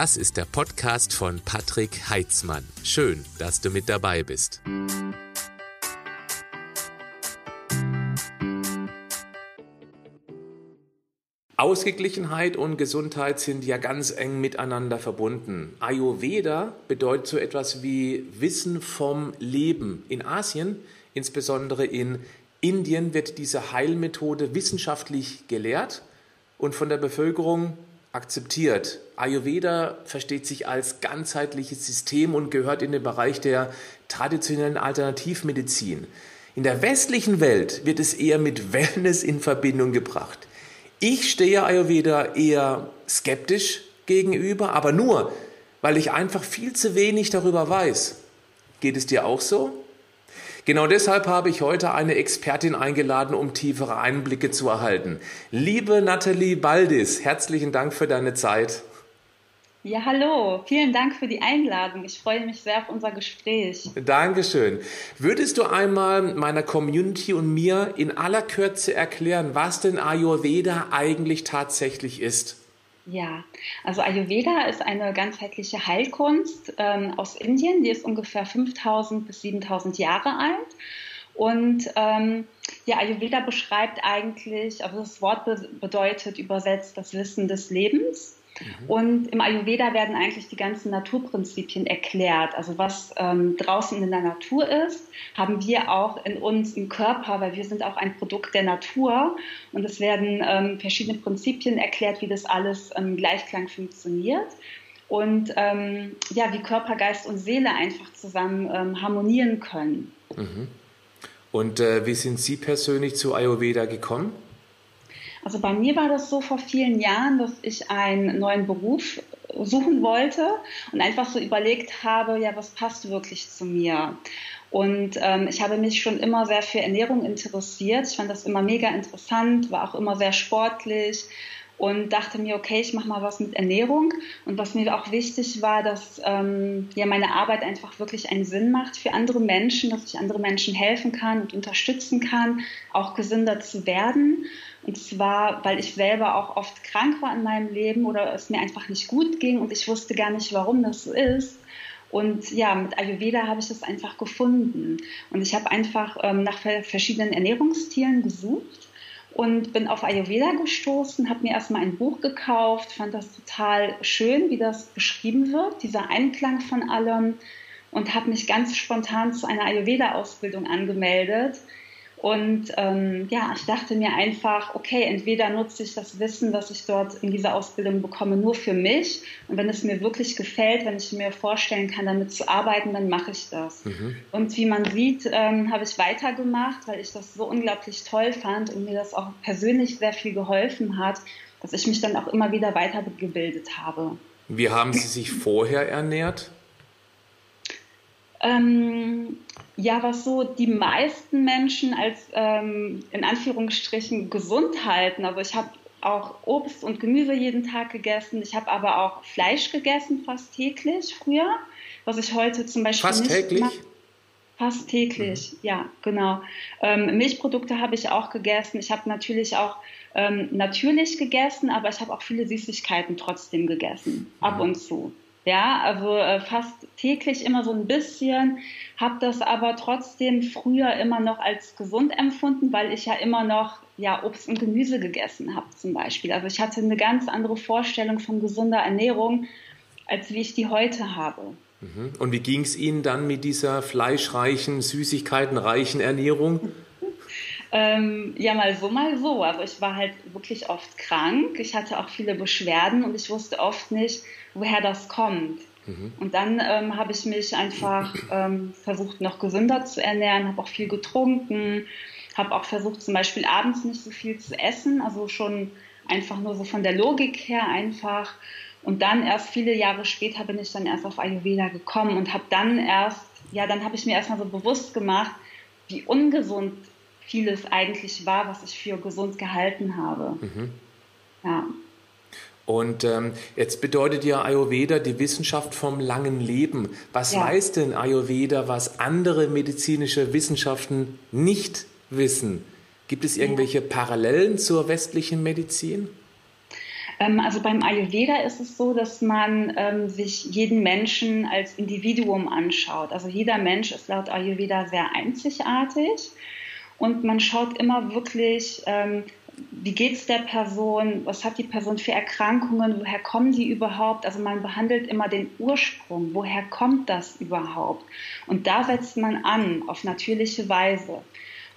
Das ist der Podcast von Patrick Heitzmann. Schön, dass du mit dabei bist. Ausgeglichenheit und Gesundheit sind ja ganz eng miteinander verbunden. Ayurveda bedeutet so etwas wie Wissen vom Leben. In Asien, insbesondere in Indien, wird diese Heilmethode wissenschaftlich gelehrt und von der Bevölkerung akzeptiert. Ayurveda versteht sich als ganzheitliches System und gehört in den Bereich der traditionellen Alternativmedizin. In der westlichen Welt wird es eher mit Wellness in Verbindung gebracht. Ich stehe Ayurveda eher skeptisch gegenüber, aber nur, weil ich einfach viel zu wenig darüber weiß. Geht es dir auch so? Genau deshalb habe ich heute eine Expertin eingeladen, um tiefere Einblicke zu erhalten. Liebe Nathalie Baldis, herzlichen Dank für deine Zeit. Ja, hallo. Vielen Dank für die Einladung. Ich freue mich sehr auf unser Gespräch. Dankeschön. Würdest du einmal meiner Community und mir in aller Kürze erklären, was denn Ayurveda eigentlich tatsächlich ist? Ja, also Ayurveda ist eine ganzheitliche Heilkunst ähm, aus Indien. Die ist ungefähr 5000 bis 7000 Jahre alt. Und ähm, ja, Ayurveda beschreibt eigentlich, also das Wort be bedeutet übersetzt das Wissen des Lebens. Mhm. Und im Ayurveda werden eigentlich die ganzen Naturprinzipien erklärt. Also was ähm, draußen in der Natur ist, haben wir auch in uns im Körper, weil wir sind auch ein Produkt der Natur. Und es werden ähm, verschiedene Prinzipien erklärt, wie das alles im Gleichklang funktioniert. Und ähm, ja, wie Körper, Geist und Seele einfach zusammen ähm, harmonieren können. Mhm. Und äh, wie sind Sie persönlich zu Ayurveda gekommen? Also bei mir war das so vor vielen Jahren, dass ich einen neuen Beruf suchen wollte und einfach so überlegt habe, ja, was passt wirklich zu mir? Und ähm, ich habe mich schon immer sehr für Ernährung interessiert. Ich fand das immer mega interessant, war auch immer sehr sportlich und dachte mir, okay, ich mache mal was mit Ernährung. Und was mir auch wichtig war, dass ähm, ja meine Arbeit einfach wirklich einen Sinn macht für andere Menschen, dass ich andere Menschen helfen kann und unterstützen kann, auch gesünder zu werden. Und zwar, weil ich selber auch oft krank war in meinem Leben oder es mir einfach nicht gut ging und ich wusste gar nicht, warum das so ist. Und ja, mit Ayurveda habe ich das einfach gefunden. Und ich habe einfach ähm, nach verschiedenen Ernährungsstilen gesucht und bin auf Ayurveda gestoßen, habe mir erstmal ein Buch gekauft, fand das total schön, wie das beschrieben wird, dieser Einklang von allem und habe mich ganz spontan zu einer Ayurveda-Ausbildung angemeldet und ähm, ja, ich dachte mir einfach, okay, entweder nutze ich das Wissen, was ich dort in dieser Ausbildung bekomme, nur für mich. Und wenn es mir wirklich gefällt, wenn ich mir vorstellen kann, damit zu arbeiten, dann mache ich das. Mhm. Und wie man sieht, ähm, habe ich weitergemacht, weil ich das so unglaublich toll fand und mir das auch persönlich sehr viel geholfen hat, dass ich mich dann auch immer wieder weitergebildet habe. Wie haben Sie sich vorher ernährt? Ähm, ja, was so die meisten Menschen als ähm, in Anführungsstrichen gesund halten. Also ich habe auch Obst und Gemüse jeden Tag gegessen. Ich habe aber auch Fleisch gegessen, fast täglich früher, was ich heute zum Beispiel fast nicht täglich? Mache. Fast täglich, mhm. ja, genau. Ähm, Milchprodukte habe ich auch gegessen. Ich habe natürlich auch ähm, natürlich gegessen, aber ich habe auch viele Süßigkeiten trotzdem gegessen, ab mhm. und zu. Ja, also äh, fast täglich immer so ein bisschen, habe das aber trotzdem früher immer noch als gesund empfunden, weil ich ja immer noch ja, Obst und Gemüse gegessen habe zum Beispiel. Also ich hatte eine ganz andere Vorstellung von gesunder Ernährung, als wie ich die heute habe. Mhm. Und wie ging es Ihnen dann mit dieser fleischreichen, süßigkeitenreichen Ernährung? Ähm, ja, mal so, mal so. Also ich war halt wirklich oft krank. Ich hatte auch viele Beschwerden und ich wusste oft nicht, woher das kommt. Mhm. Und dann ähm, habe ich mich einfach ähm, versucht, noch gesünder zu ernähren, habe auch viel getrunken, habe auch versucht, zum Beispiel abends nicht so viel zu essen, also schon einfach nur so von der Logik her einfach. Und dann erst viele Jahre später bin ich dann erst auf Ayurveda gekommen und habe dann erst, ja, dann habe ich mir erstmal so bewusst gemacht, wie ungesund vieles eigentlich war, was ich für gesund gehalten habe. Mhm. Ja. Und ähm, jetzt bedeutet ja Ayurveda die Wissenschaft vom langen Leben. Was ja. weiß denn Ayurveda, was andere medizinische Wissenschaften nicht wissen? Gibt es irgendwelche Parallelen zur westlichen Medizin? Ähm, also beim Ayurveda ist es so, dass man ähm, sich jeden Menschen als Individuum anschaut. Also jeder Mensch ist laut Ayurveda sehr einzigartig und man schaut immer wirklich, ähm, wie geht es der Person, was hat die Person für Erkrankungen, woher kommen die überhaupt? Also man behandelt immer den Ursprung, woher kommt das überhaupt? Und da setzt man an auf natürliche Weise.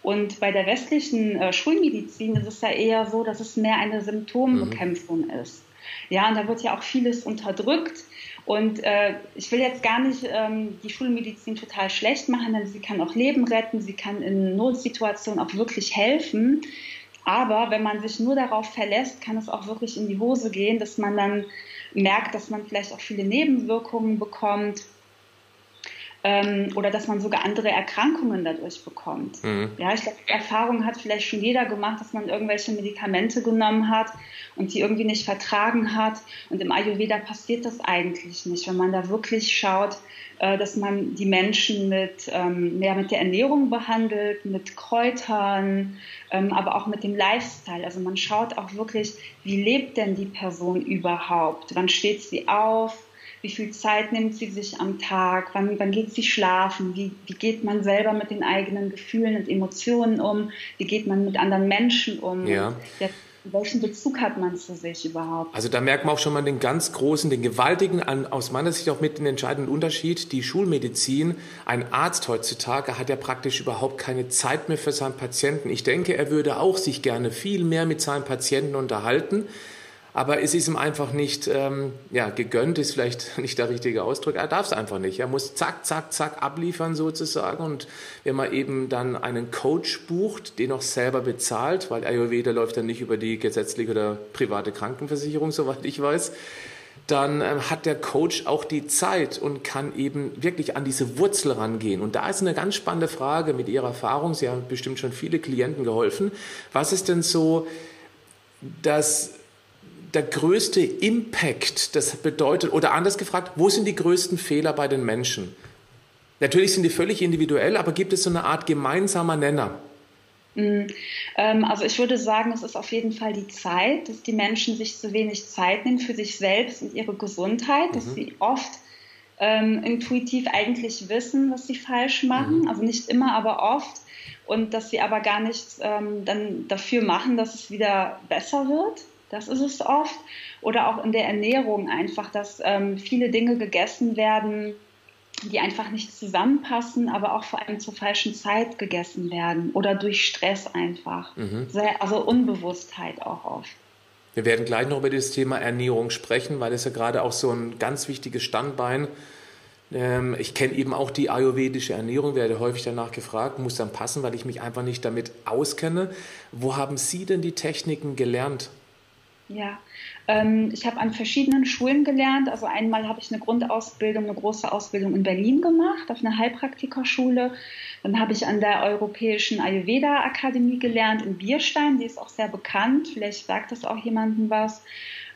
Und bei der westlichen äh, Schulmedizin ist es ja eher so, dass es mehr eine Symptombekämpfung mhm. ist. Ja, und da wird ja auch vieles unterdrückt. Und äh, ich will jetzt gar nicht ähm, die Schulmedizin total schlecht machen, denn sie kann auch Leben retten, sie kann in Notsituationen auch wirklich helfen. Aber wenn man sich nur darauf verlässt, kann es auch wirklich in die Hose gehen, dass man dann merkt, dass man vielleicht auch viele Nebenwirkungen bekommt ähm, oder dass man sogar andere Erkrankungen dadurch bekommt. Mhm. Ja, ich glaube, Erfahrung hat vielleicht schon jeder gemacht, dass man irgendwelche Medikamente genommen hat und die irgendwie nicht vertragen hat. Und im Ayurveda passiert das eigentlich nicht, wenn man da wirklich schaut, äh, dass man die Menschen mit, ähm, mehr mit der Ernährung behandelt, mit Kräutern, ähm, aber auch mit dem Lifestyle. Also man schaut auch wirklich, wie lebt denn die Person überhaupt? Wann steht sie auf? Wie viel Zeit nimmt sie sich am Tag, wann, wann geht sie schlafen, wie, wie geht man selber mit den eigenen Gefühlen und Emotionen um, wie geht man mit anderen Menschen um. Ja. Welchen Bezug hat man zu sich überhaupt? Also da merkt man auch schon mal den ganz großen, den gewaltigen, aus meiner Sicht auch mit den entscheidenden Unterschied. Die Schulmedizin, ein Arzt heutzutage hat ja praktisch überhaupt keine Zeit mehr für seinen Patienten. Ich denke, er würde auch sich gerne viel mehr mit seinen Patienten unterhalten aber es ist ihm einfach nicht ähm, ja, gegönnt, ist vielleicht nicht der richtige Ausdruck. Er darf es einfach nicht. Er muss zack, zack, zack abliefern sozusagen. Und wenn man eben dann einen Coach bucht, den auch selber bezahlt, weil Ayurveda läuft dann nicht über die gesetzliche oder private Krankenversicherung, soweit ich weiß, dann ähm, hat der Coach auch die Zeit und kann eben wirklich an diese Wurzel rangehen. Und da ist eine ganz spannende Frage mit Ihrer Erfahrung. Sie haben bestimmt schon viele Klienten geholfen. Was ist denn so das der größte Impact, das bedeutet, oder anders gefragt, wo sind die größten Fehler bei den Menschen? Natürlich sind die völlig individuell, aber gibt es so eine Art gemeinsamer Nenner? Mm, ähm, also ich würde sagen, es ist auf jeden Fall die Zeit, dass die Menschen sich zu wenig Zeit nehmen für sich selbst und ihre Gesundheit, mhm. dass sie oft ähm, intuitiv eigentlich wissen, was sie falsch machen, mhm. also nicht immer, aber oft und dass sie aber gar nichts ähm, dann dafür machen, dass es wieder besser wird. Das ist es oft. Oder auch in der Ernährung einfach, dass ähm, viele Dinge gegessen werden, die einfach nicht zusammenpassen, aber auch vor allem zur falschen Zeit gegessen werden oder durch Stress einfach. Mhm. Also Unbewusstheit auch oft. Wir werden gleich noch über das Thema Ernährung sprechen, weil es ja gerade auch so ein ganz wichtiges Standbein ähm, ich kenne eben auch die ayurvedische Ernährung, werde häufig danach gefragt, muss dann passen, weil ich mich einfach nicht damit auskenne. Wo haben Sie denn die Techniken gelernt? Ja, ähm, ich habe an verschiedenen Schulen gelernt. Also einmal habe ich eine Grundausbildung, eine große Ausbildung in Berlin gemacht, auf einer Heilpraktikerschule. Dann habe ich an der Europäischen Ayurveda Akademie gelernt in Bierstein. Die ist auch sehr bekannt. Vielleicht sagt das auch jemandem was.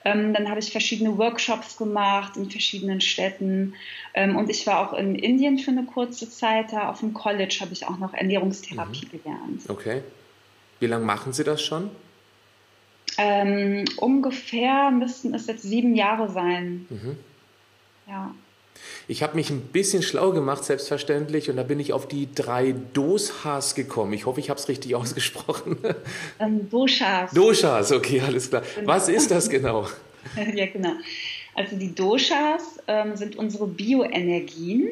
Ähm, dann habe ich verschiedene Workshops gemacht in verschiedenen Städten. Ähm, und ich war auch in Indien für eine kurze Zeit. Da auf dem College habe ich auch noch Ernährungstherapie mhm. gelernt. Okay. Wie lange machen Sie das schon? Ähm, ungefähr müssten es jetzt sieben Jahre sein. Mhm. Ja. Ich habe mich ein bisschen schlau gemacht, selbstverständlich, und da bin ich auf die drei Doshas gekommen. Ich hoffe, ich habe es richtig ausgesprochen. Ähm, Doshas. Doshas, okay, alles klar. Genau. Was ist das genau? ja, genau. Also die Doshas ähm, sind unsere Bioenergien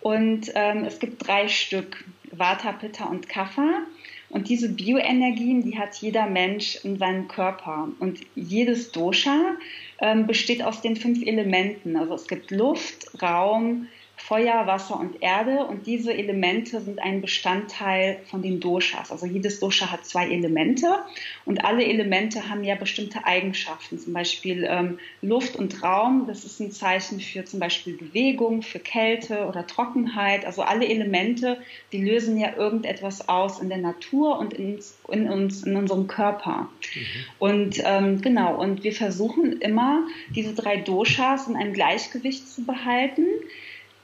und ähm, es gibt drei Stück, Vata, Pitta und Kapha. Und diese Bioenergien, die hat jeder Mensch in seinem Körper. Und jedes Dosha ähm, besteht aus den fünf Elementen. Also es gibt Luft, Raum, Feuer, Wasser und Erde und diese Elemente sind ein Bestandteil von den Doshas. Also jedes Dosha hat zwei Elemente und alle Elemente haben ja bestimmte Eigenschaften. Zum Beispiel ähm, Luft und Raum, das ist ein Zeichen für zum Beispiel Bewegung, für Kälte oder Trockenheit. Also alle Elemente, die lösen ja irgendetwas aus in der Natur und in, in uns, in unserem Körper. Mhm. Und ähm, genau, und wir versuchen immer, diese drei Doshas in einem Gleichgewicht zu behalten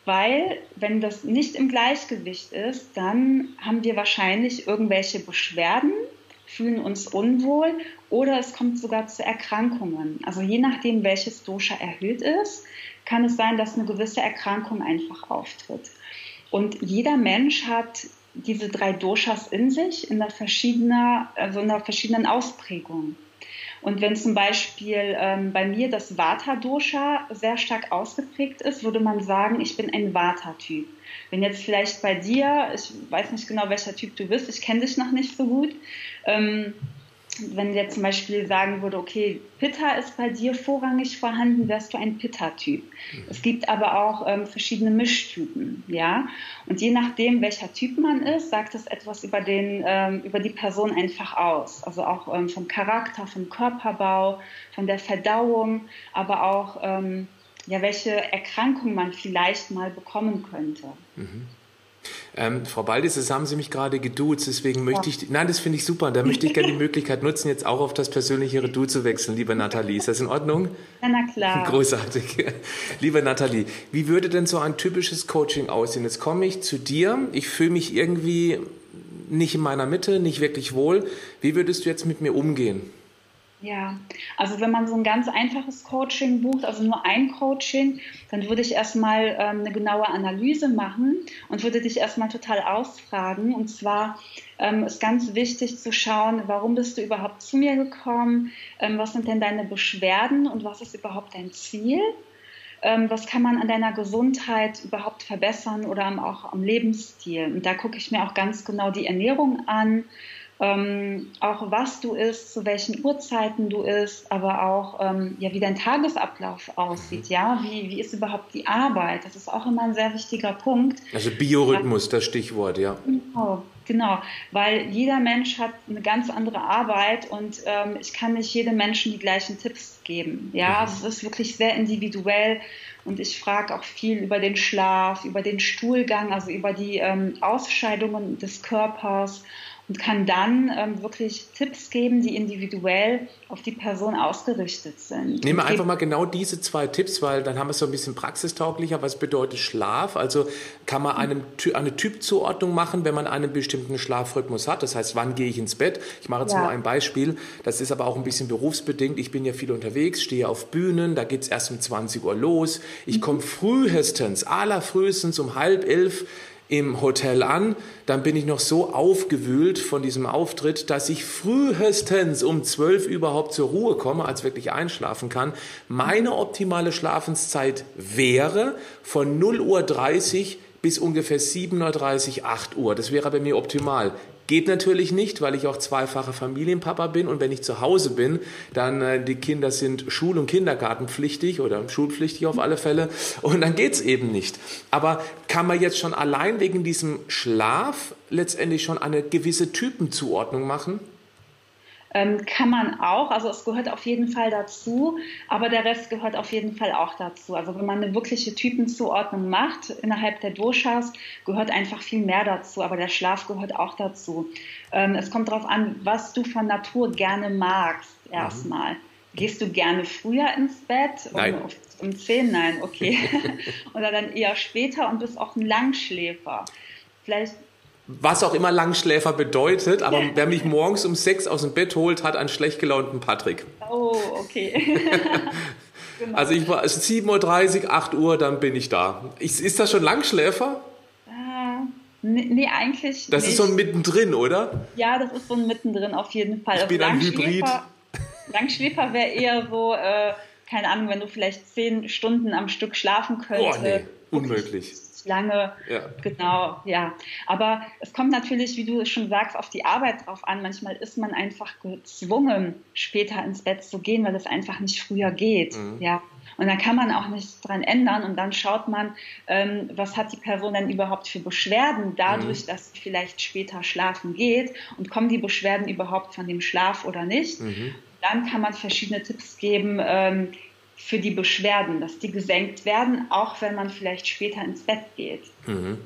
weil wenn das nicht im Gleichgewicht ist, dann haben wir wahrscheinlich irgendwelche Beschwerden, fühlen uns unwohl oder es kommt sogar zu Erkrankungen. Also je nachdem, welches Dosha erhöht ist, kann es sein, dass eine gewisse Erkrankung einfach auftritt. Und jeder Mensch hat diese drei Doshas in sich in der, verschiedener, also in der verschiedenen Ausprägung. Und wenn zum Beispiel ähm, bei mir das Vata-Dosha sehr stark ausgeprägt ist, würde man sagen, ich bin ein Vata-Typ. Wenn jetzt vielleicht bei dir, ich weiß nicht genau, welcher Typ du bist, ich kenne dich noch nicht so gut, ähm, wenn jetzt zum Beispiel sagen würde, okay, Pitta ist bei dir vorrangig vorhanden, wärst du ein Pitta-Typ. Mhm. Es gibt aber auch ähm, verschiedene Mischtypen, ja. Und je nachdem, welcher Typ man ist, sagt es etwas über den, ähm, über die Person einfach aus. Also auch ähm, vom Charakter, vom Körperbau, von der Verdauung, aber auch ähm, ja, welche Erkrankung man vielleicht mal bekommen könnte. Mhm. Ähm, Frau Baldis, das haben Sie mich gerade geduzt, deswegen möchte ja. ich, nein, das finde ich super, da möchte ich gerne die Möglichkeit nutzen, jetzt auch auf das persönlichere Du zu wechseln, liebe Nathalie. Ist das in Ordnung? Ja, na klar. Großartig. Liebe Nathalie, wie würde denn so ein typisches Coaching aussehen? Jetzt komme ich zu dir, ich fühle mich irgendwie nicht in meiner Mitte, nicht wirklich wohl. Wie würdest du jetzt mit mir umgehen? Ja, also wenn man so ein ganz einfaches Coaching bucht, also nur ein Coaching, dann würde ich erstmal ähm, eine genaue Analyse machen und würde dich erstmal total ausfragen. Und zwar ähm, ist ganz wichtig zu schauen, warum bist du überhaupt zu mir gekommen, ähm, was sind denn deine Beschwerden und was ist überhaupt dein Ziel? Ähm, was kann man an deiner Gesundheit überhaupt verbessern oder auch am Lebensstil? Und da gucke ich mir auch ganz genau die Ernährung an ähm, auch was du isst, zu welchen Uhrzeiten du isst, aber auch ähm, ja, wie dein Tagesablauf aussieht, ja, wie, wie ist überhaupt die Arbeit, das ist auch immer ein sehr wichtiger Punkt. Also Biorhythmus, das Stichwort, ja. Genau, genau, weil jeder Mensch hat eine ganz andere Arbeit und ähm, ich kann nicht jedem Menschen die gleichen Tipps geben, ja, mhm. also es ist wirklich sehr individuell und ich frage auch viel über den Schlaf, über den Stuhlgang, also über die ähm, Ausscheidungen des Körpers und kann dann ähm, wirklich Tipps geben, die individuell auf die Person ausgerichtet sind. Nehmen wir einfach mal genau diese zwei Tipps, weil dann haben wir es so ein bisschen praxistauglicher. Was bedeutet Schlaf? Also kann man einem, eine Typzuordnung machen, wenn man einen bestimmten Schlafrhythmus hat. Das heißt, wann gehe ich ins Bett? Ich mache jetzt ja. mal ein Beispiel. Das ist aber auch ein bisschen berufsbedingt. Ich bin ja viel unterwegs, stehe auf Bühnen, da geht es erst um 20 Uhr los. Ich mhm. komme frühestens, allerfrühestens um halb elf im Hotel an, dann bin ich noch so aufgewühlt von diesem Auftritt, dass ich frühestens um zwölf überhaupt zur Ruhe komme, als wirklich einschlafen kann. Meine optimale Schlafenszeit wäre von 0 Uhr 30 bis ungefähr 7.30 Uhr, 8 Uhr. Das wäre bei mir optimal. Geht natürlich nicht, weil ich auch zweifacher Familienpapa bin und wenn ich zu Hause bin, dann äh, die Kinder sind schul- und kindergartenpflichtig oder schulpflichtig auf alle Fälle und dann geht's eben nicht. Aber kann man jetzt schon allein wegen diesem Schlaf letztendlich schon eine gewisse Typenzuordnung machen? Ähm, kann man auch, also es gehört auf jeden Fall dazu, aber der Rest gehört auf jeden Fall auch dazu. Also wenn man eine wirkliche Typenzuordnung macht innerhalb der Doshas, gehört einfach viel mehr dazu, aber der Schlaf gehört auch dazu. Ähm, es kommt darauf an, was du von Natur gerne magst erstmal. Mhm. Gehst du gerne früher ins Bett? Nein. Um, um 10? Nein, okay. Oder dann eher später und bist auch ein Langschläfer. Vielleicht was auch immer Langschläfer bedeutet, aber wer mich morgens um sechs aus dem Bett holt, hat einen schlecht gelaunten Patrick. Oh, okay. genau. Also ich war 7.30 Uhr, 8 Uhr, dann bin ich da. Ich, ist das schon Langschläfer? Äh, nee, nee, eigentlich Das nicht. ist so ein Mittendrin, oder? Ja, das ist so ein Mittendrin auf jeden Fall. Ich also bin ein Hybrid. Langschläfer wäre eher so, äh, keine Ahnung, wenn du vielleicht zehn Stunden am Stück schlafen könntest. Oh, nee, unmöglich lange. Ja. Genau, ja. Aber es kommt natürlich, wie du schon sagst, auf die Arbeit drauf an. Manchmal ist man einfach gezwungen, später ins Bett zu gehen, weil es einfach nicht früher geht. Mhm. Ja. Und dann kann man auch nichts dran ändern und dann schaut man, ähm, was hat die Person denn überhaupt für Beschwerden dadurch, mhm. dass sie vielleicht später schlafen geht und kommen die Beschwerden überhaupt von dem Schlaf oder nicht. Mhm. Dann kann man verschiedene Tipps geben, ähm, für die Beschwerden, dass die gesenkt werden, auch wenn man vielleicht später ins Bett geht. Mhm.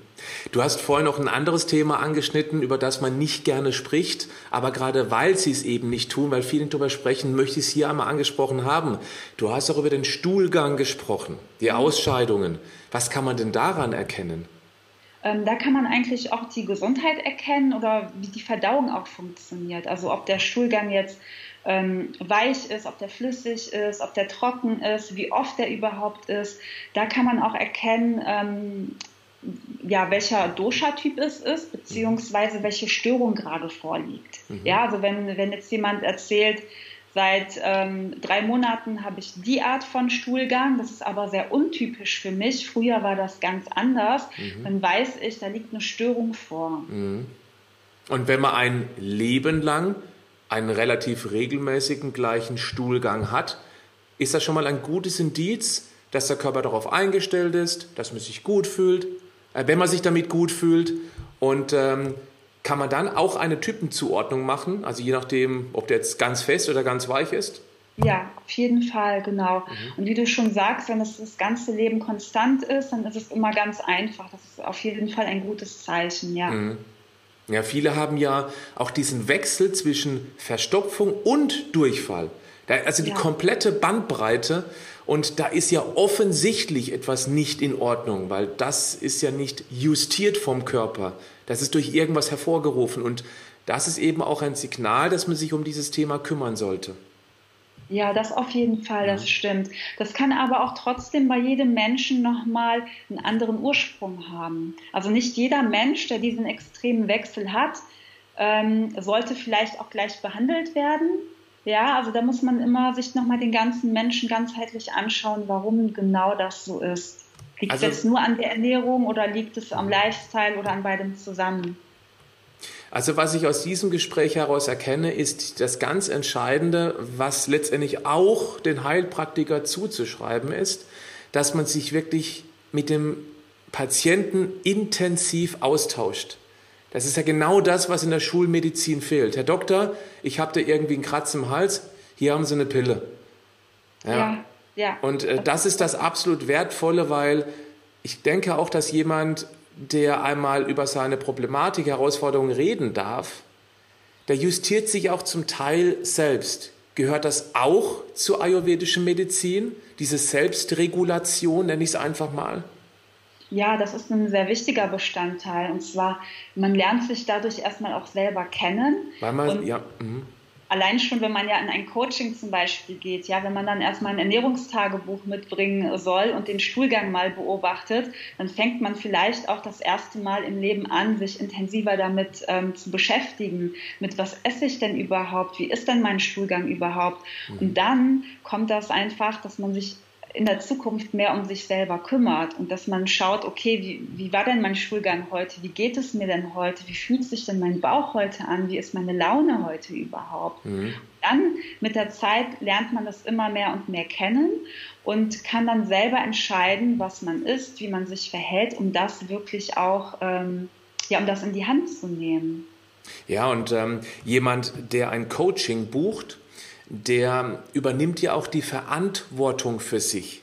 Du hast vorhin noch ein anderes Thema angeschnitten, über das man nicht gerne spricht, aber gerade weil sie es eben nicht tun, weil viele darüber sprechen, möchte ich es hier einmal angesprochen haben. Du hast auch über den Stuhlgang gesprochen, die mhm. Ausscheidungen. Was kann man denn daran erkennen? Ähm, da kann man eigentlich auch die Gesundheit erkennen oder wie die Verdauung auch funktioniert. Also ob der Stuhlgang jetzt ähm, weich ist, ob der flüssig ist, ob der trocken ist, wie oft der überhaupt ist. Da kann man auch erkennen, ähm, ja, welcher Dosha-Typ es ist, beziehungsweise welche Störung gerade vorliegt. Mhm. Ja, also wenn, wenn jetzt jemand erzählt, seit ähm, drei Monaten habe ich die Art von Stuhlgang, das ist aber sehr untypisch für mich. Früher war das ganz anders. Mhm. Dann weiß ich, da liegt eine Störung vor. Mhm. Und wenn man ein Leben lang einen relativ regelmäßigen gleichen Stuhlgang hat, ist das schon mal ein gutes Indiz, dass der Körper darauf eingestellt ist, dass man sich gut fühlt, äh, wenn man sich damit gut fühlt. Und ähm, kann man dann auch eine Typenzuordnung machen, also je nachdem, ob der jetzt ganz fest oder ganz weich ist? Ja, auf jeden Fall, genau. Mhm. Und wie du schon sagst, wenn das, das ganze Leben konstant ist, dann ist es immer ganz einfach. Das ist auf jeden Fall ein gutes Zeichen, ja. Mhm. Ja, viele haben ja auch diesen Wechsel zwischen Verstopfung und Durchfall. also die ja. komplette Bandbreite. Und da ist ja offensichtlich etwas nicht in Ordnung, weil das ist ja nicht justiert vom Körper. Das ist durch irgendwas hervorgerufen. Und das ist eben auch ein Signal, dass man sich um dieses Thema kümmern sollte. Ja, das auf jeden Fall, das stimmt. Das kann aber auch trotzdem bei jedem Menschen nochmal einen anderen Ursprung haben. Also nicht jeder Mensch, der diesen extremen Wechsel hat, ähm, sollte vielleicht auch gleich behandelt werden. Ja, also da muss man immer sich nochmal den ganzen Menschen ganzheitlich anschauen, warum genau das so ist. Liegt also, es jetzt nur an der Ernährung oder liegt es am Lifestyle oder an beidem zusammen? Also was ich aus diesem Gespräch heraus erkenne, ist das ganz Entscheidende, was letztendlich auch den Heilpraktiker zuzuschreiben ist, dass man sich wirklich mit dem Patienten intensiv austauscht. Das ist ja genau das, was in der Schulmedizin fehlt. Herr Doktor, ich habe da irgendwie einen Kratz im Hals, hier haben Sie eine Pille. Ja. ja, ja. Und äh, das ist das absolut Wertvolle, weil ich denke auch, dass jemand der einmal über seine Problematik, Herausforderungen reden darf, der justiert sich auch zum Teil selbst. Gehört das auch zur ayurvedischen Medizin, diese Selbstregulation, nenne ich es einfach mal? Ja, das ist ein sehr wichtiger Bestandteil. Und zwar, man lernt sich dadurch erstmal auch selber kennen. Weil man, ja. Mh allein schon, wenn man ja in ein Coaching zum Beispiel geht, ja, wenn man dann erstmal ein Ernährungstagebuch mitbringen soll und den Stuhlgang mal beobachtet, dann fängt man vielleicht auch das erste Mal im Leben an, sich intensiver damit ähm, zu beschäftigen. Mit was esse ich denn überhaupt? Wie ist denn mein Stuhlgang überhaupt? Mhm. Und dann kommt das einfach, dass man sich in der Zukunft mehr um sich selber kümmert und dass man schaut, okay, wie, wie war denn mein Schulgang heute? Wie geht es mir denn heute? Wie fühlt sich denn mein Bauch heute an? Wie ist meine Laune heute überhaupt? Mhm. Dann mit der Zeit lernt man das immer mehr und mehr kennen und kann dann selber entscheiden, was man ist, wie man sich verhält, um das wirklich auch, ähm, ja, um das in die Hand zu nehmen. Ja, und ähm, jemand, der ein Coaching bucht, der übernimmt ja auch die Verantwortung für sich.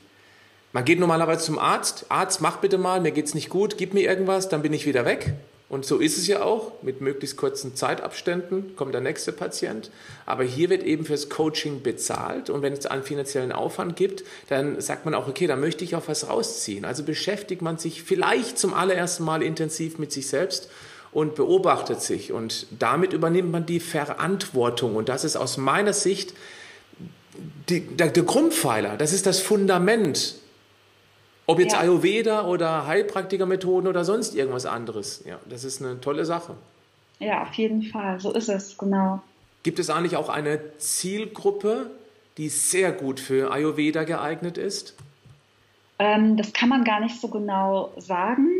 Man geht normalerweise zum Arzt, Arzt, mach bitte mal, mir geht's nicht gut, gib mir irgendwas, dann bin ich wieder weg. Und so ist es ja auch, mit möglichst kurzen Zeitabständen kommt der nächste Patient. Aber hier wird eben fürs Coaching bezahlt und wenn es einen finanziellen Aufwand gibt, dann sagt man auch, okay, da möchte ich auch was rausziehen. Also beschäftigt man sich vielleicht zum allerersten Mal intensiv mit sich selbst und beobachtet sich. Und damit übernimmt man die Verantwortung. Und das ist aus meiner Sicht die, der, der Grundpfeiler, das ist das Fundament. Ob jetzt ja. Ayurveda oder Heilpraktikermethoden oder sonst irgendwas anderes. Ja, das ist eine tolle Sache. Ja, auf jeden Fall. So ist es, genau. Gibt es eigentlich auch eine Zielgruppe, die sehr gut für Ayurveda geeignet ist? Ähm, das kann man gar nicht so genau sagen.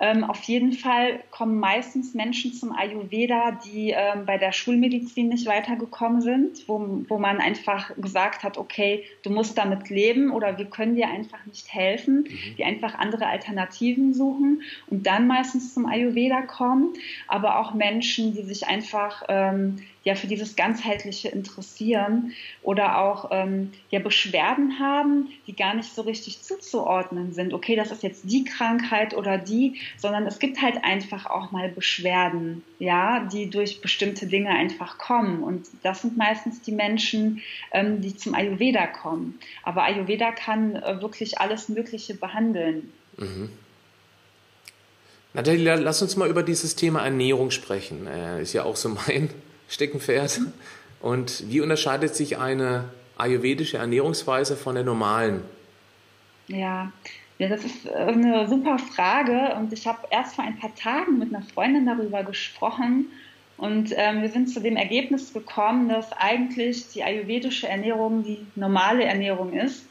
Ähm, auf jeden Fall kommen meistens Menschen zum Ayurveda, die ähm, bei der Schulmedizin nicht weitergekommen sind, wo, wo man einfach gesagt hat, okay, du musst damit leben oder wir können dir einfach nicht helfen, mhm. die einfach andere Alternativen suchen und dann meistens zum Ayurveda kommen, aber auch Menschen, die sich einfach ähm, ja für dieses ganzheitliche interessieren oder auch ähm, ja Beschwerden haben, die gar nicht so richtig zuzuordnen sind. Okay, das ist jetzt die Krankheit oder die, sondern es gibt halt einfach auch mal Beschwerden, ja, die durch bestimmte Dinge einfach kommen. Und das sind meistens die Menschen, ähm, die zum Ayurveda kommen. Aber Ayurveda kann äh, wirklich alles Mögliche behandeln. Mhm. Nathalie, lass uns mal über dieses Thema Ernährung sprechen. Äh, ist ja auch so mein Steckenpferd. Und wie unterscheidet sich eine ayurvedische Ernährungsweise von der normalen? Ja, ja, das ist eine super Frage und ich habe erst vor ein paar Tagen mit einer Freundin darüber gesprochen und ähm, wir sind zu dem Ergebnis gekommen, dass eigentlich die ayurvedische Ernährung die normale Ernährung ist,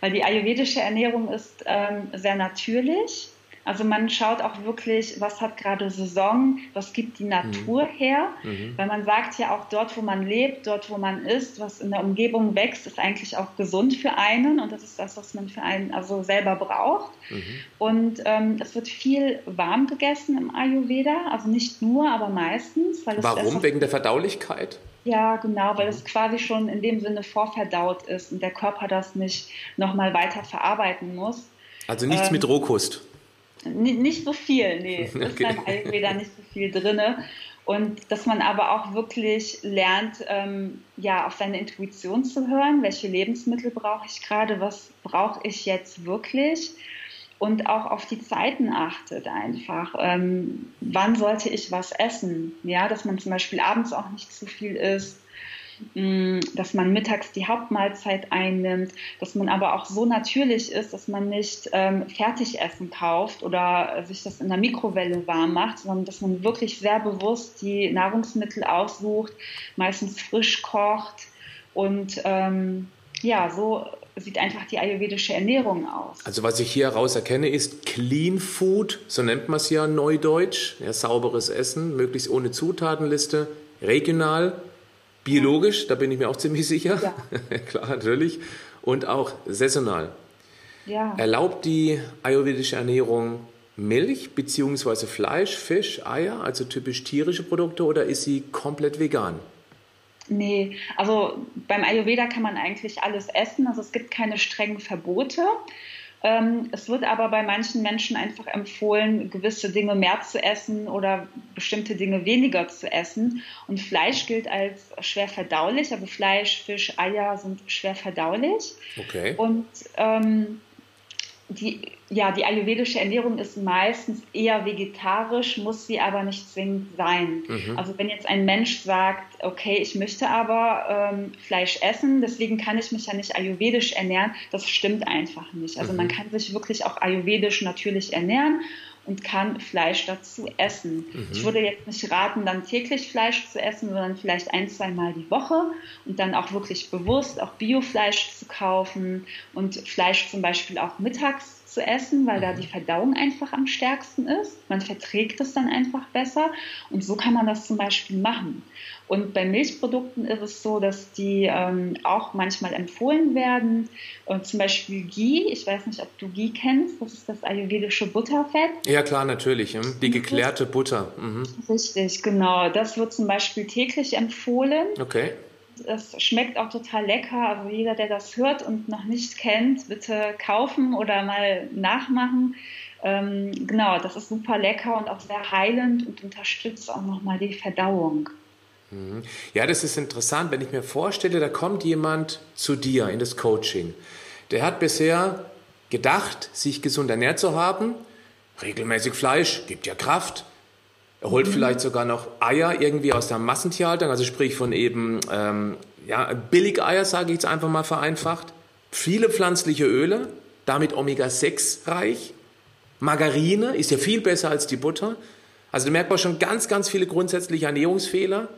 weil die ayurvedische Ernährung ist ähm, sehr natürlich also man schaut auch wirklich, was hat gerade Saison, was gibt die Natur mhm. her. Mhm. Weil man sagt ja auch, dort, wo man lebt, dort, wo man ist, was in der Umgebung wächst, ist eigentlich auch gesund für einen. Und das ist das, was man für einen also selber braucht. Mhm. Und ähm, es wird viel warm gegessen im Ayurveda. Also nicht nur, aber meistens. Warum? Wegen der Verdaulichkeit? Ja, genau, weil es mhm. quasi schon in dem Sinne vorverdaut ist und der Körper das nicht nochmal weiter verarbeiten muss. Also nichts ähm, mit Rohkost. Nicht so viel, nee. Okay. Ist beim Ayurveda nicht so viel drin. Und dass man aber auch wirklich lernt, ähm, ja, auf seine Intuition zu hören. Welche Lebensmittel brauche ich gerade? Was brauche ich jetzt wirklich? Und auch auf die Zeiten achtet einfach. Ähm, wann sollte ich was essen? Ja, dass man zum Beispiel abends auch nicht zu viel isst dass man mittags die Hauptmahlzeit einnimmt, dass man aber auch so natürlich ist, dass man nicht ähm, Fertigessen kauft oder sich das in der Mikrowelle warm macht, sondern dass man wirklich sehr bewusst die Nahrungsmittel aussucht, meistens frisch kocht und ähm, ja, so sieht einfach die ayurvedische Ernährung aus. Also was ich hier heraus erkenne, ist Clean Food, so nennt man es ja neudeutsch, ja, sauberes Essen, möglichst ohne Zutatenliste, regional, Biologisch, da bin ich mir auch ziemlich sicher. Ja. Klar, natürlich. Und auch saisonal. Ja. Erlaubt die ayurvedische Ernährung Milch bzw. Fleisch, Fisch, Eier, also typisch tierische Produkte, oder ist sie komplett vegan? Nee, also beim Ayurveda kann man eigentlich alles essen. Also es gibt keine strengen Verbote. Ähm, es wird aber bei manchen Menschen einfach empfohlen, gewisse Dinge mehr zu essen oder bestimmte Dinge weniger zu essen. Und Fleisch gilt als schwer verdaulich, also Fleisch, Fisch, Eier sind schwer verdaulich. Okay. Und ähm, die, ja, die ayurvedische Ernährung ist meistens eher vegetarisch, muss sie aber nicht zwingend sein. Mhm. Also wenn jetzt ein Mensch sagt, okay, ich möchte aber ähm, Fleisch essen, deswegen kann ich mich ja nicht ayurvedisch ernähren, das stimmt einfach nicht. Also mhm. man kann sich wirklich auch ayurvedisch natürlich ernähren und kann Fleisch dazu essen. Mhm. Ich würde jetzt nicht raten, dann täglich Fleisch zu essen, sondern vielleicht ein, zwei Mal die Woche und dann auch wirklich bewusst auch Biofleisch zu kaufen und Fleisch zum Beispiel auch mittags zu essen, weil da mhm. die Verdauung einfach am stärksten ist. Man verträgt es dann einfach besser und so kann man das zum Beispiel machen. Und bei Milchprodukten ist es so, dass die ähm, auch manchmal empfohlen werden. Und zum Beispiel Ghee, ich weiß nicht, ob du Ghee kennst, das ist das ayurvedische Butterfett. Ja klar, natürlich, die geklärte Butter. Mhm. Richtig, genau. Das wird zum Beispiel täglich empfohlen. Okay. Es schmeckt auch total lecker. Also jeder, der das hört und noch nicht kennt, bitte kaufen oder mal nachmachen. Ähm, genau, das ist super lecker und auch sehr heilend und unterstützt auch nochmal die Verdauung. Mhm. Ja, das ist interessant, wenn ich mir vorstelle, da kommt jemand zu dir in das Coaching. Der hat bisher gedacht, sich gesund ernährt zu haben. Regelmäßig Fleisch gibt ja Kraft. Er holt vielleicht sogar noch Eier irgendwie aus der Massentierhaltung, also sprich von eben ähm, ja, Billigeier, sage ich jetzt einfach mal vereinfacht. Viele pflanzliche Öle, damit Omega-6 reich. Margarine ist ja viel besser als die Butter. Also da merkt man schon ganz, ganz viele grundsätzliche Ernährungsfehler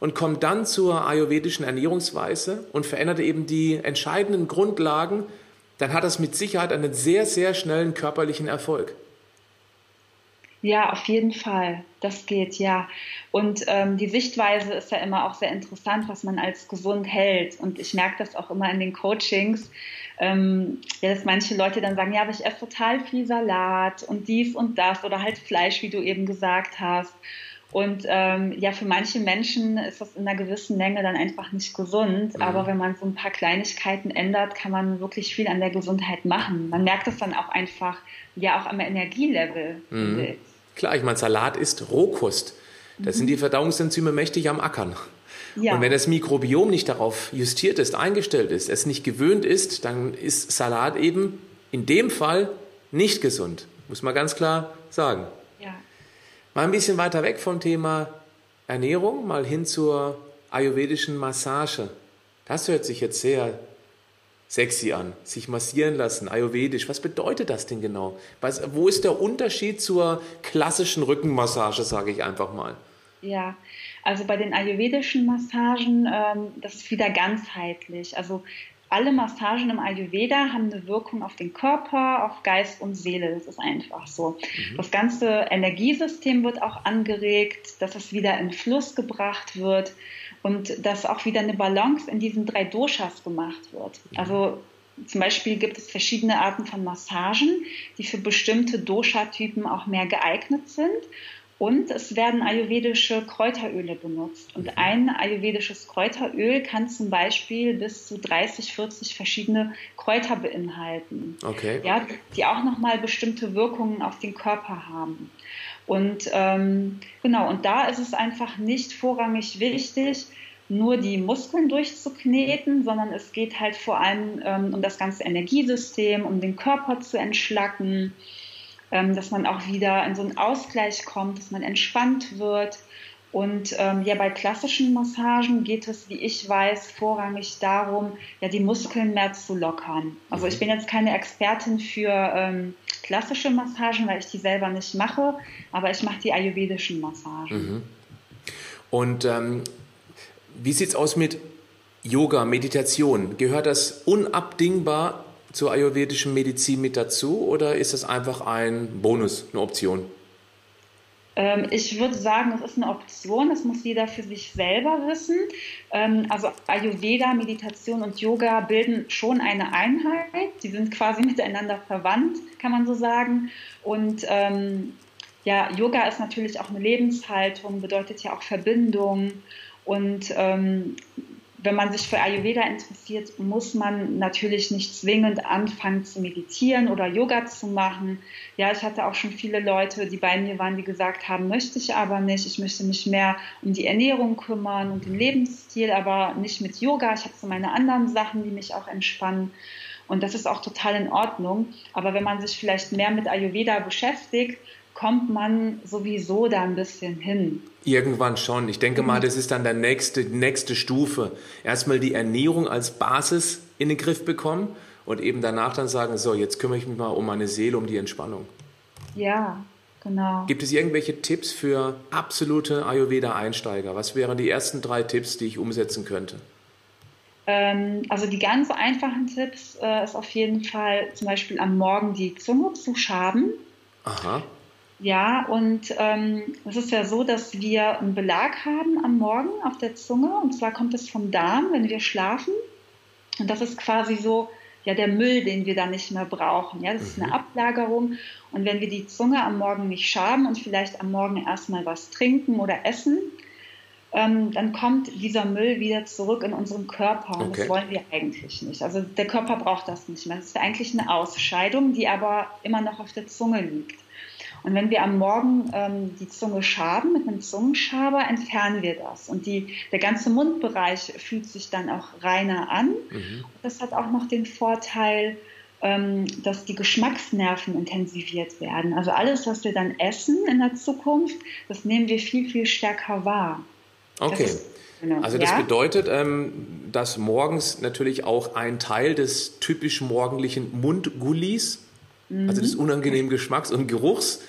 und kommt dann zur ayurvedischen Ernährungsweise und verändert eben die entscheidenden Grundlagen, dann hat das mit Sicherheit einen sehr, sehr schnellen körperlichen Erfolg. Ja, auf jeden Fall. Das geht, ja. Und ähm, die Sichtweise ist ja immer auch sehr interessant, was man als gesund hält. Und ich merke das auch immer in den Coachings, ähm, ja, dass manche Leute dann sagen, ja, aber ich esse total viel Salat und dies und das oder halt Fleisch, wie du eben gesagt hast. Und ähm, ja, für manche Menschen ist das in einer gewissen Menge dann einfach nicht gesund. Mhm. Aber wenn man so ein paar Kleinigkeiten ändert, kann man wirklich viel an der Gesundheit machen. Man merkt es dann auch einfach, ja, auch am Energielevel. Mhm. Klar, ich meine, Salat ist Rohkost. Da mhm. sind die Verdauungsenzyme mächtig am Ackern. Ja. Und wenn das Mikrobiom nicht darauf justiert ist, eingestellt ist, es nicht gewöhnt ist, dann ist Salat eben in dem Fall nicht gesund. Muss man ganz klar sagen. Ja, Mal ein bisschen weiter weg vom Thema Ernährung, mal hin zur ayurvedischen Massage. Das hört sich jetzt sehr sexy an. Sich massieren lassen, ayurvedisch. Was bedeutet das denn genau? Was, wo ist der Unterschied zur klassischen Rückenmassage, sage ich einfach mal? Ja, also bei den ayurvedischen Massagen, ähm, das ist wieder ganzheitlich. Also alle Massagen im Ayurveda haben eine Wirkung auf den Körper, auf Geist und Seele. Das ist einfach so. Mhm. Das ganze Energiesystem wird auch angeregt, dass es wieder in Fluss gebracht wird und dass auch wieder eine Balance in diesen drei Doshas gemacht wird. Mhm. Also zum Beispiel gibt es verschiedene Arten von Massagen, die für bestimmte Dosha-Typen auch mehr geeignet sind. Und es werden ayurvedische Kräuteröle benutzt. Und ein ayurvedisches Kräuteröl kann zum Beispiel bis zu 30, 40 verschiedene Kräuter beinhalten. Okay. Ja, die auch nochmal bestimmte Wirkungen auf den Körper haben. Und ähm, genau, und da ist es einfach nicht vorrangig wichtig, nur die Muskeln durchzukneten, sondern es geht halt vor allem ähm, um das ganze Energiesystem, um den Körper zu entschlacken, ähm, dass man auch wieder in so einen Ausgleich kommt, dass man entspannt wird. Und ähm, ja, bei klassischen Massagen geht es, wie ich weiß, vorrangig darum, ja, die Muskeln mehr zu lockern. Also ich bin jetzt keine Expertin für ähm, klassische Massagen, weil ich die selber nicht mache, aber ich mache die ayurvedischen Massagen. Mhm. Und ähm, wie sieht es aus mit Yoga, Meditation? Gehört das unabdingbar zur ayurvedischen Medizin mit dazu oder ist das einfach ein Bonus, eine Option? Ähm, ich würde sagen, es ist eine Option, das muss jeder für sich selber wissen. Ähm, also Ayurveda, Meditation und Yoga bilden schon eine Einheit. Die sind quasi miteinander verwandt, kann man so sagen. Und ähm, ja, Yoga ist natürlich auch eine Lebenshaltung, bedeutet ja auch Verbindung. Und ähm, wenn man sich für Ayurveda interessiert, muss man natürlich nicht zwingend anfangen zu meditieren oder Yoga zu machen. Ja, ich hatte auch schon viele Leute, die bei mir waren, die gesagt haben, möchte ich aber nicht. Ich möchte mich mehr um die Ernährung kümmern und den Lebensstil, aber nicht mit Yoga. Ich habe so meine anderen Sachen, die mich auch entspannen. Und das ist auch total in Ordnung. Aber wenn man sich vielleicht mehr mit Ayurveda beschäftigt, kommt man sowieso da ein bisschen hin. Irgendwann schon. Ich denke mal, mhm. das ist dann der nächste, nächste Stufe. Erstmal die Ernährung als Basis in den Griff bekommen und eben danach dann sagen, so, jetzt kümmere ich mich mal um meine Seele, um die Entspannung. Ja, genau. Gibt es irgendwelche Tipps für absolute Ayurveda-Einsteiger? Was wären die ersten drei Tipps, die ich umsetzen könnte? Ähm, also die ganz einfachen Tipps äh, ist auf jeden Fall zum Beispiel am Morgen die Zunge zu schaben. Aha. Ja, und ähm, es ist ja so, dass wir einen Belag haben am Morgen auf der Zunge. Und zwar kommt es vom Darm, wenn wir schlafen. Und das ist quasi so ja, der Müll, den wir dann nicht mehr brauchen. Ja, das ist eine mhm. Ablagerung. Und wenn wir die Zunge am Morgen nicht schaben und vielleicht am Morgen erstmal was trinken oder essen, ähm, dann kommt dieser Müll wieder zurück in unseren Körper. Und okay. das wollen wir eigentlich nicht. Also der Körper braucht das nicht mehr. Das ist eigentlich eine Ausscheidung, die aber immer noch auf der Zunge liegt. Und wenn wir am Morgen ähm, die Zunge schaben mit einem Zungenschaber, entfernen wir das. Und die, der ganze Mundbereich fühlt sich dann auch reiner an. Mhm. Das hat auch noch den Vorteil, ähm, dass die Geschmacksnerven intensiviert werden. Also alles, was wir dann essen in der Zukunft, das nehmen wir viel, viel stärker wahr. Okay. Ist, genau. Also das ja? bedeutet, ähm, dass morgens natürlich auch ein Teil des typisch morgendlichen Mundgullis, mhm. also des unangenehmen Geschmacks und Geruchs,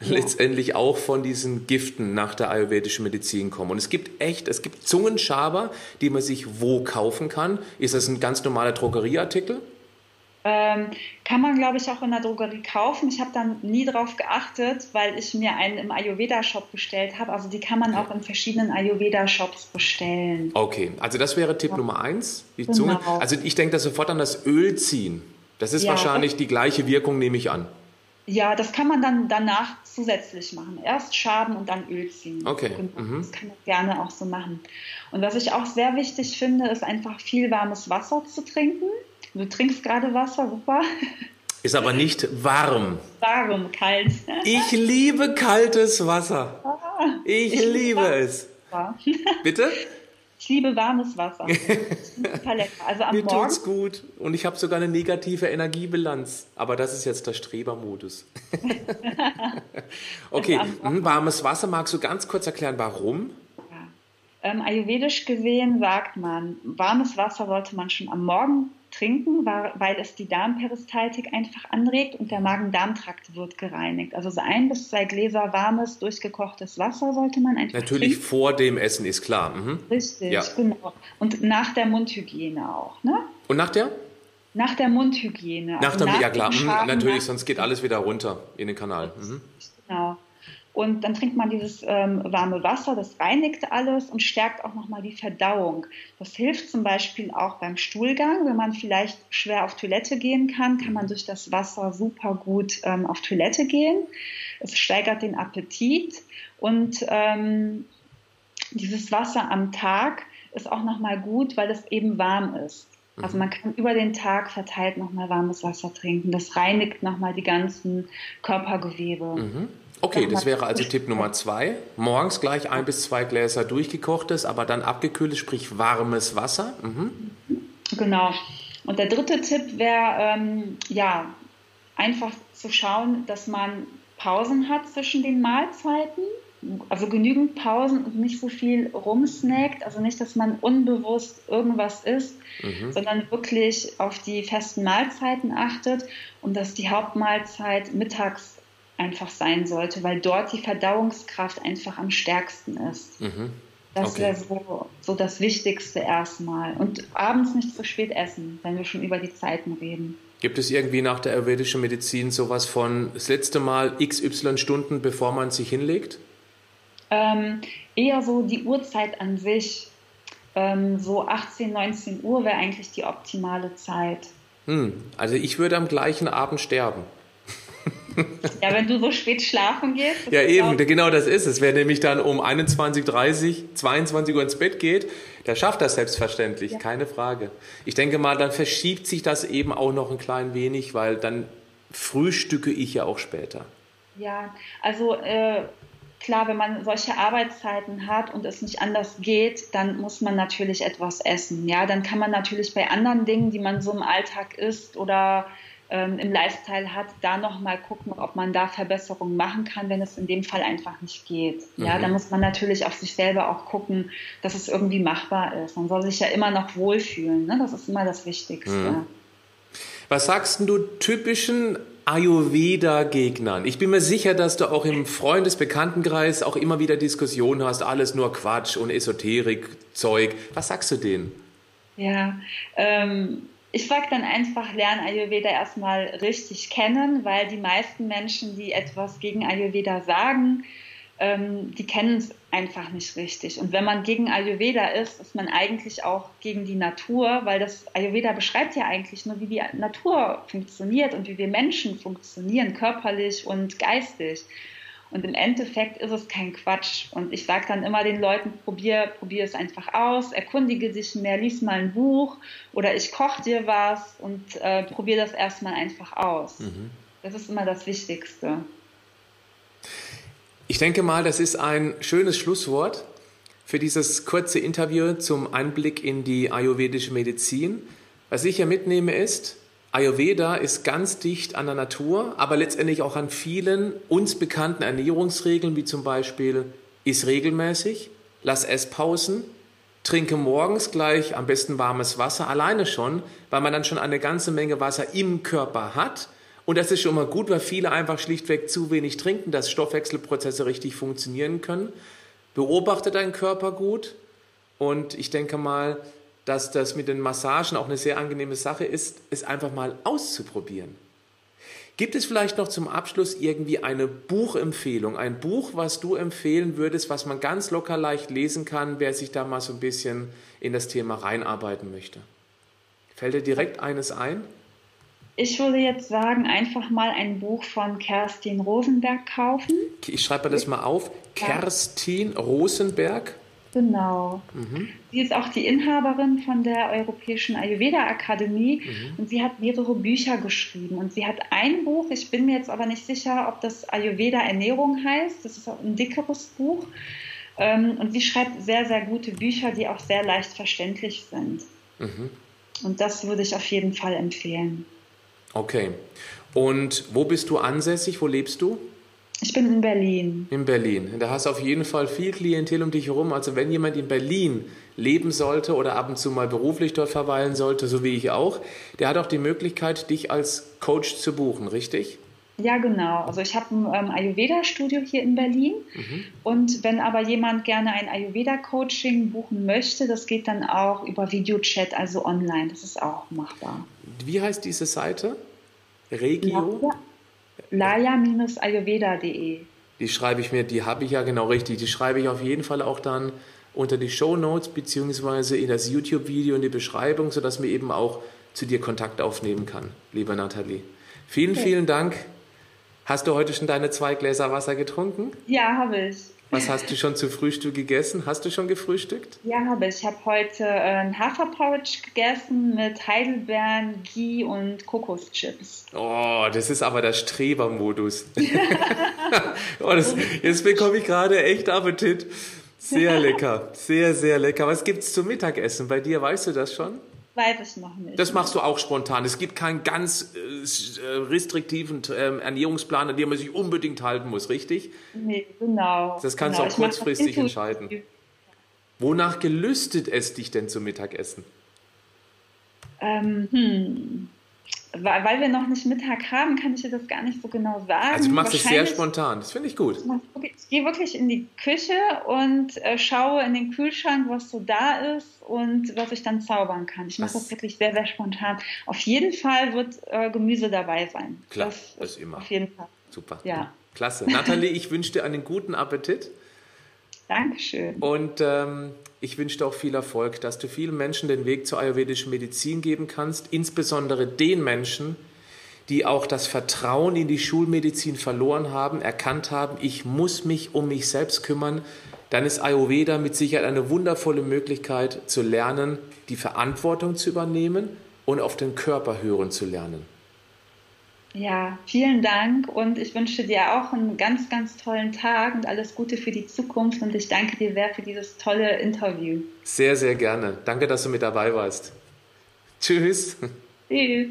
ja. letztendlich auch von diesen Giften nach der ayurvedischen Medizin kommen. Und es gibt echt, es gibt Zungenschaber, die man sich wo kaufen kann. Ist das ein ganz normaler Drogerieartikel? Ähm, kann man, glaube ich, auch in der Drogerie kaufen. Ich habe dann nie darauf geachtet, weil ich mir einen im Ayurveda-Shop bestellt habe. Also die kann man auch in verschiedenen Ayurveda-Shops bestellen. Okay, also das wäre Tipp ja. Nummer eins, die genau. Zunge. Also ich denke da sofort an das Öl ziehen. Das ist ja, wahrscheinlich die gleiche Wirkung, nehme ich an. Ja, das kann man dann danach zusätzlich machen. Erst schaben und dann Öl ziehen. Okay. Mhm. Das kann man gerne auch so machen. Und was ich auch sehr wichtig finde, ist einfach viel warmes Wasser zu trinken. Du trinkst gerade Wasser, super. Ist aber nicht warm. Warm, kalt. Ich liebe kaltes Wasser. Ich, ich liebe es. Bitte? Ich liebe warmes Wasser. super lecker. Also am Mir Morgen. tut's gut und ich habe sogar eine negative Energiebilanz. Aber das ist jetzt der Strebermodus. okay, also warmes Wasser. Magst du ganz kurz erklären, warum? Ähm, ayurvedisch gesehen sagt man, warmes Wasser sollte man schon am Morgen trinken, weil es die Darmperistaltik einfach anregt und der Magen-Darm-Trakt wird gereinigt. Also so ein bis zwei Gläser warmes, durchgekochtes Wasser sollte man einfach Natürlich trinken. vor dem Essen ist klar. Mhm. Richtig, ja. genau. Und nach der Mundhygiene auch. Ne? Und nach der? Nach der Mundhygiene. Nach also der, nach ja klar, mhm, natürlich, sonst geht alles wieder runter in den Kanal. Mhm. Genau. Und dann trinkt man dieses ähm, warme Wasser, das reinigt alles und stärkt auch nochmal die Verdauung. Das hilft zum Beispiel auch beim Stuhlgang. Wenn man vielleicht schwer auf Toilette gehen kann, kann man durch das Wasser super gut ähm, auf Toilette gehen. Es steigert den Appetit und ähm, dieses Wasser am Tag ist auch nochmal gut, weil es eben warm ist. Also man kann über den Tag verteilt nochmal warmes Wasser trinken. Das reinigt nochmal die ganzen Körpergewebe. Mhm. Okay, das wäre also Tipp Nummer zwei. Morgens gleich ein bis zwei Gläser durchgekochtes, aber dann abgekühltes, sprich warmes Wasser. Mhm. Genau. Und der dritte Tipp wäre, ähm, ja, einfach zu schauen, dass man Pausen hat zwischen den Mahlzeiten. Also genügend Pausen und nicht so viel rumsnackt. Also nicht, dass man unbewusst irgendwas isst, mhm. sondern wirklich auf die festen Mahlzeiten achtet und dass die Hauptmahlzeit mittags einfach sein sollte, weil dort die Verdauungskraft einfach am stärksten ist. Mhm. Das okay. wäre so, so das Wichtigste erstmal. Und abends nicht zu spät essen, wenn wir schon über die Zeiten reden. Gibt es irgendwie nach der ayurvedischen Medizin sowas von das letzte Mal XY Stunden, bevor man sich hinlegt? Ähm, eher so die Uhrzeit an sich. Ähm, so 18, 19 Uhr wäre eigentlich die optimale Zeit. Hm, also ich würde am gleichen Abend sterben. Ja, wenn du so spät schlafen gehst. Ja, eben, genau das ist es. Wer nämlich dann um 21.30 22 Uhr ins Bett geht, der schafft das selbstverständlich, ja. keine Frage. Ich denke mal, dann verschiebt sich das eben auch noch ein klein wenig, weil dann frühstücke ich ja auch später. Ja, also äh, klar, wenn man solche Arbeitszeiten hat und es nicht anders geht, dann muss man natürlich etwas essen. Ja, dann kann man natürlich bei anderen Dingen, die man so im Alltag isst oder ähm, im Lifestyle hat, da nochmal gucken, ob man da Verbesserungen machen kann, wenn es in dem Fall einfach nicht geht. Ja, mhm. da muss man natürlich auf sich selber auch gucken, dass es irgendwie machbar ist. Man soll sich ja immer noch wohlfühlen. Ne? Das ist immer das Wichtigste. Mhm. Was sagst du typischen Ayurveda-Gegnern? Ich bin mir sicher, dass du auch im Freundesbekanntenkreis auch immer wieder Diskussionen hast, alles nur Quatsch und Esoterik-Zeug. Was sagst du denen? Ja, ähm, ich sage dann einfach, lern Ayurveda erstmal richtig kennen, weil die meisten Menschen, die etwas gegen Ayurveda sagen, ähm, die kennen es einfach nicht richtig. Und wenn man gegen Ayurveda ist, ist man eigentlich auch gegen die Natur, weil das Ayurveda beschreibt ja eigentlich nur, wie die Natur funktioniert und wie wir Menschen funktionieren, körperlich und geistig. Und im Endeffekt ist es kein Quatsch. Und ich sage dann immer den Leuten, probier, probier es einfach aus, erkundige dich mehr, lies mal ein Buch oder ich koche dir was und äh, probier das erstmal einfach aus. Mhm. Das ist immer das Wichtigste. Ich denke mal, das ist ein schönes Schlusswort für dieses kurze Interview zum Einblick in die ayurvedische Medizin. Was ich hier mitnehme ist, Ayurveda ist ganz dicht an der Natur, aber letztendlich auch an vielen uns bekannten Ernährungsregeln, wie zum Beispiel iss regelmäßig, lass Esspausen, trinke morgens gleich am besten warmes Wasser, alleine schon, weil man dann schon eine ganze Menge Wasser im Körper hat. Und das ist schon mal gut, weil viele einfach schlichtweg zu wenig trinken, dass Stoffwechselprozesse richtig funktionieren können. Beobachte deinen Körper gut und ich denke mal, dass das mit den Massagen auch eine sehr angenehme Sache ist, es einfach mal auszuprobieren. Gibt es vielleicht noch zum Abschluss irgendwie eine Buchempfehlung, ein Buch, was du empfehlen würdest, was man ganz locker leicht lesen kann, wer sich da mal so ein bisschen in das Thema reinarbeiten möchte? Fällt dir direkt eines ein? Ich würde jetzt sagen, einfach mal ein Buch von Kerstin Rosenberg kaufen. Ich schreibe das mal auf. Kerstin Rosenberg. Genau. Mhm. Sie ist auch die Inhaberin von der Europäischen Ayurveda Akademie mhm. und sie hat mehrere Bücher geschrieben. Und sie hat ein Buch, ich bin mir jetzt aber nicht sicher, ob das Ayurveda Ernährung heißt, das ist auch ein dickeres Buch. Ähm, und sie schreibt sehr, sehr gute Bücher, die auch sehr leicht verständlich sind. Mhm. Und das würde ich auf jeden Fall empfehlen. Okay. Und wo bist du ansässig? Wo lebst du? Ich bin in Berlin. In Berlin. Da hast du auf jeden Fall viel Klientel um dich herum. Also wenn jemand in Berlin leben sollte oder ab und zu mal beruflich dort verweilen sollte, so wie ich auch, der hat auch die Möglichkeit, dich als Coach zu buchen, richtig? Ja, genau. Also ich habe ein ähm, Ayurveda-Studio hier in Berlin. Mhm. Und wenn aber jemand gerne ein Ayurveda-Coaching buchen möchte, das geht dann auch über Videochat, also online. Das ist auch machbar. Wie heißt diese Seite? Regio? Laya-ayurveda.de. Die schreibe ich mir, die habe ich ja genau richtig. Die schreibe ich auf jeden Fall auch dann unter die Show Notes beziehungsweise in das YouTube-Video in die Beschreibung, sodass man eben auch zu dir Kontakt aufnehmen kann, liebe Nathalie. Vielen, okay. vielen Dank Hast du heute schon deine zwei Gläser Wasser getrunken? Ja, habe ich. Was hast du schon zu Frühstück gegessen? Hast du schon gefrühstückt? Ja, habe ich. Ich habe heute äh, ein Haferporridge gegessen mit Heidelbeeren, Ghee und Kokoschips. Oh, das ist aber der Strebermodus. oh, das, jetzt bekomme ich gerade echt Appetit. Sehr lecker, sehr, sehr lecker. Was gibt es zum Mittagessen bei dir? Weißt du das schon? Weiß ich noch nicht. Das machst du auch spontan. Es gibt keinen ganz äh, restriktiven äh, Ernährungsplan, an dem man sich unbedingt halten muss, richtig? Nee, genau. Das kannst genau. du auch kurzfristig entscheiden. Wonach gelüstet es dich denn zum Mittagessen? Ähm, hm weil wir noch nicht Mittag haben, kann ich dir das gar nicht so genau sagen. Also du machst es sehr spontan, das finde ich gut. Ich, gehe wirklich in die Küche und äh, schaue in den Kühlschrank, was so da ist und was ich dann zaubern kann. Ich mache das wirklich sehr, sehr spontan. Auf jeden Fall wird äh, Gemüse dabei sein. Klar, das, das immer. Auf jeden Fall. Super. Ja. Klasse. Nathalie, ich wünsche dir einen guten Appetit. Dankeschön. Und ähm, ich wünsche dir auch viel Erfolg, dass du vielen Menschen den Weg zur ayurvedischen Medizin geben kannst, insbesondere den Menschen, die auch das Vertrauen in die Schulmedizin verloren haben, erkannt haben, ich muss mich um mich selbst kümmern, dann ist Ayurveda mit Sicherheit eine wundervolle Möglichkeit zu lernen, die Verantwortung zu übernehmen und auf den Körper hören zu lernen. Ja, vielen Dank und ich wünsche dir auch einen ganz, ganz tollen Tag und alles Gute für die Zukunft und ich danke dir sehr für dieses tolle Interview. Sehr, sehr gerne. Danke, dass du mit dabei warst. Tschüss. Tschüss.